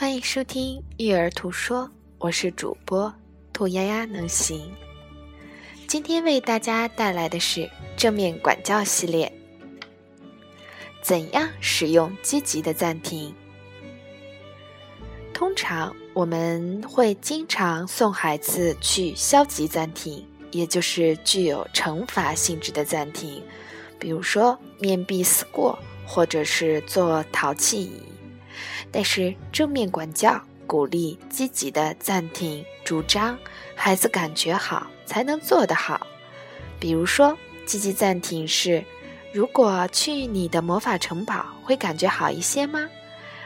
欢迎收听育儿图说，我是主播兔丫丫能行。今天为大家带来的是正面管教系列。怎样使用积极的暂停？通常我们会经常送孩子去消极暂停，也就是具有惩罚性质的暂停，比如说面壁思过，或者是做淘气仪。但是正面管教鼓励积极的暂停，主张孩子感觉好才能做得好。比如说，积极暂停是：如果去你的魔法城堡会感觉好一些吗？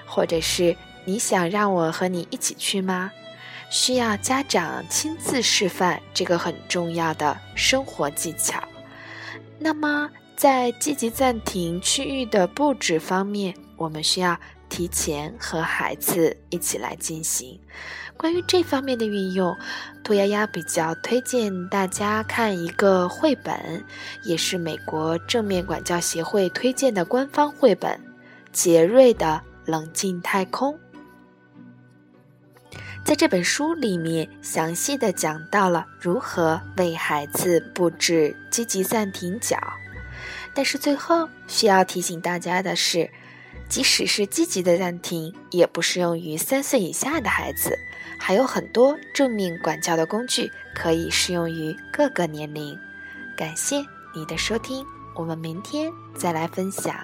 或者是你想让我和你一起去吗？需要家长亲自示范这个很重要的生活技巧。那么，在积极暂停区域的布置方面，我们需要提前和孩子一起来进行。关于这方面的运用，兔丫丫比较推荐大家看一个绘本，也是美国正面管教协会推荐的官方绘本《杰瑞的冷静太空》。在这本书里面，详细的讲到了如何为孩子布置积极暂停角。但是最后需要提醒大家的是。即使是积极的暂停，也不适用于三岁以下的孩子。还有很多正面管教的工具可以适用于各个年龄。感谢你的收听，我们明天再来分享。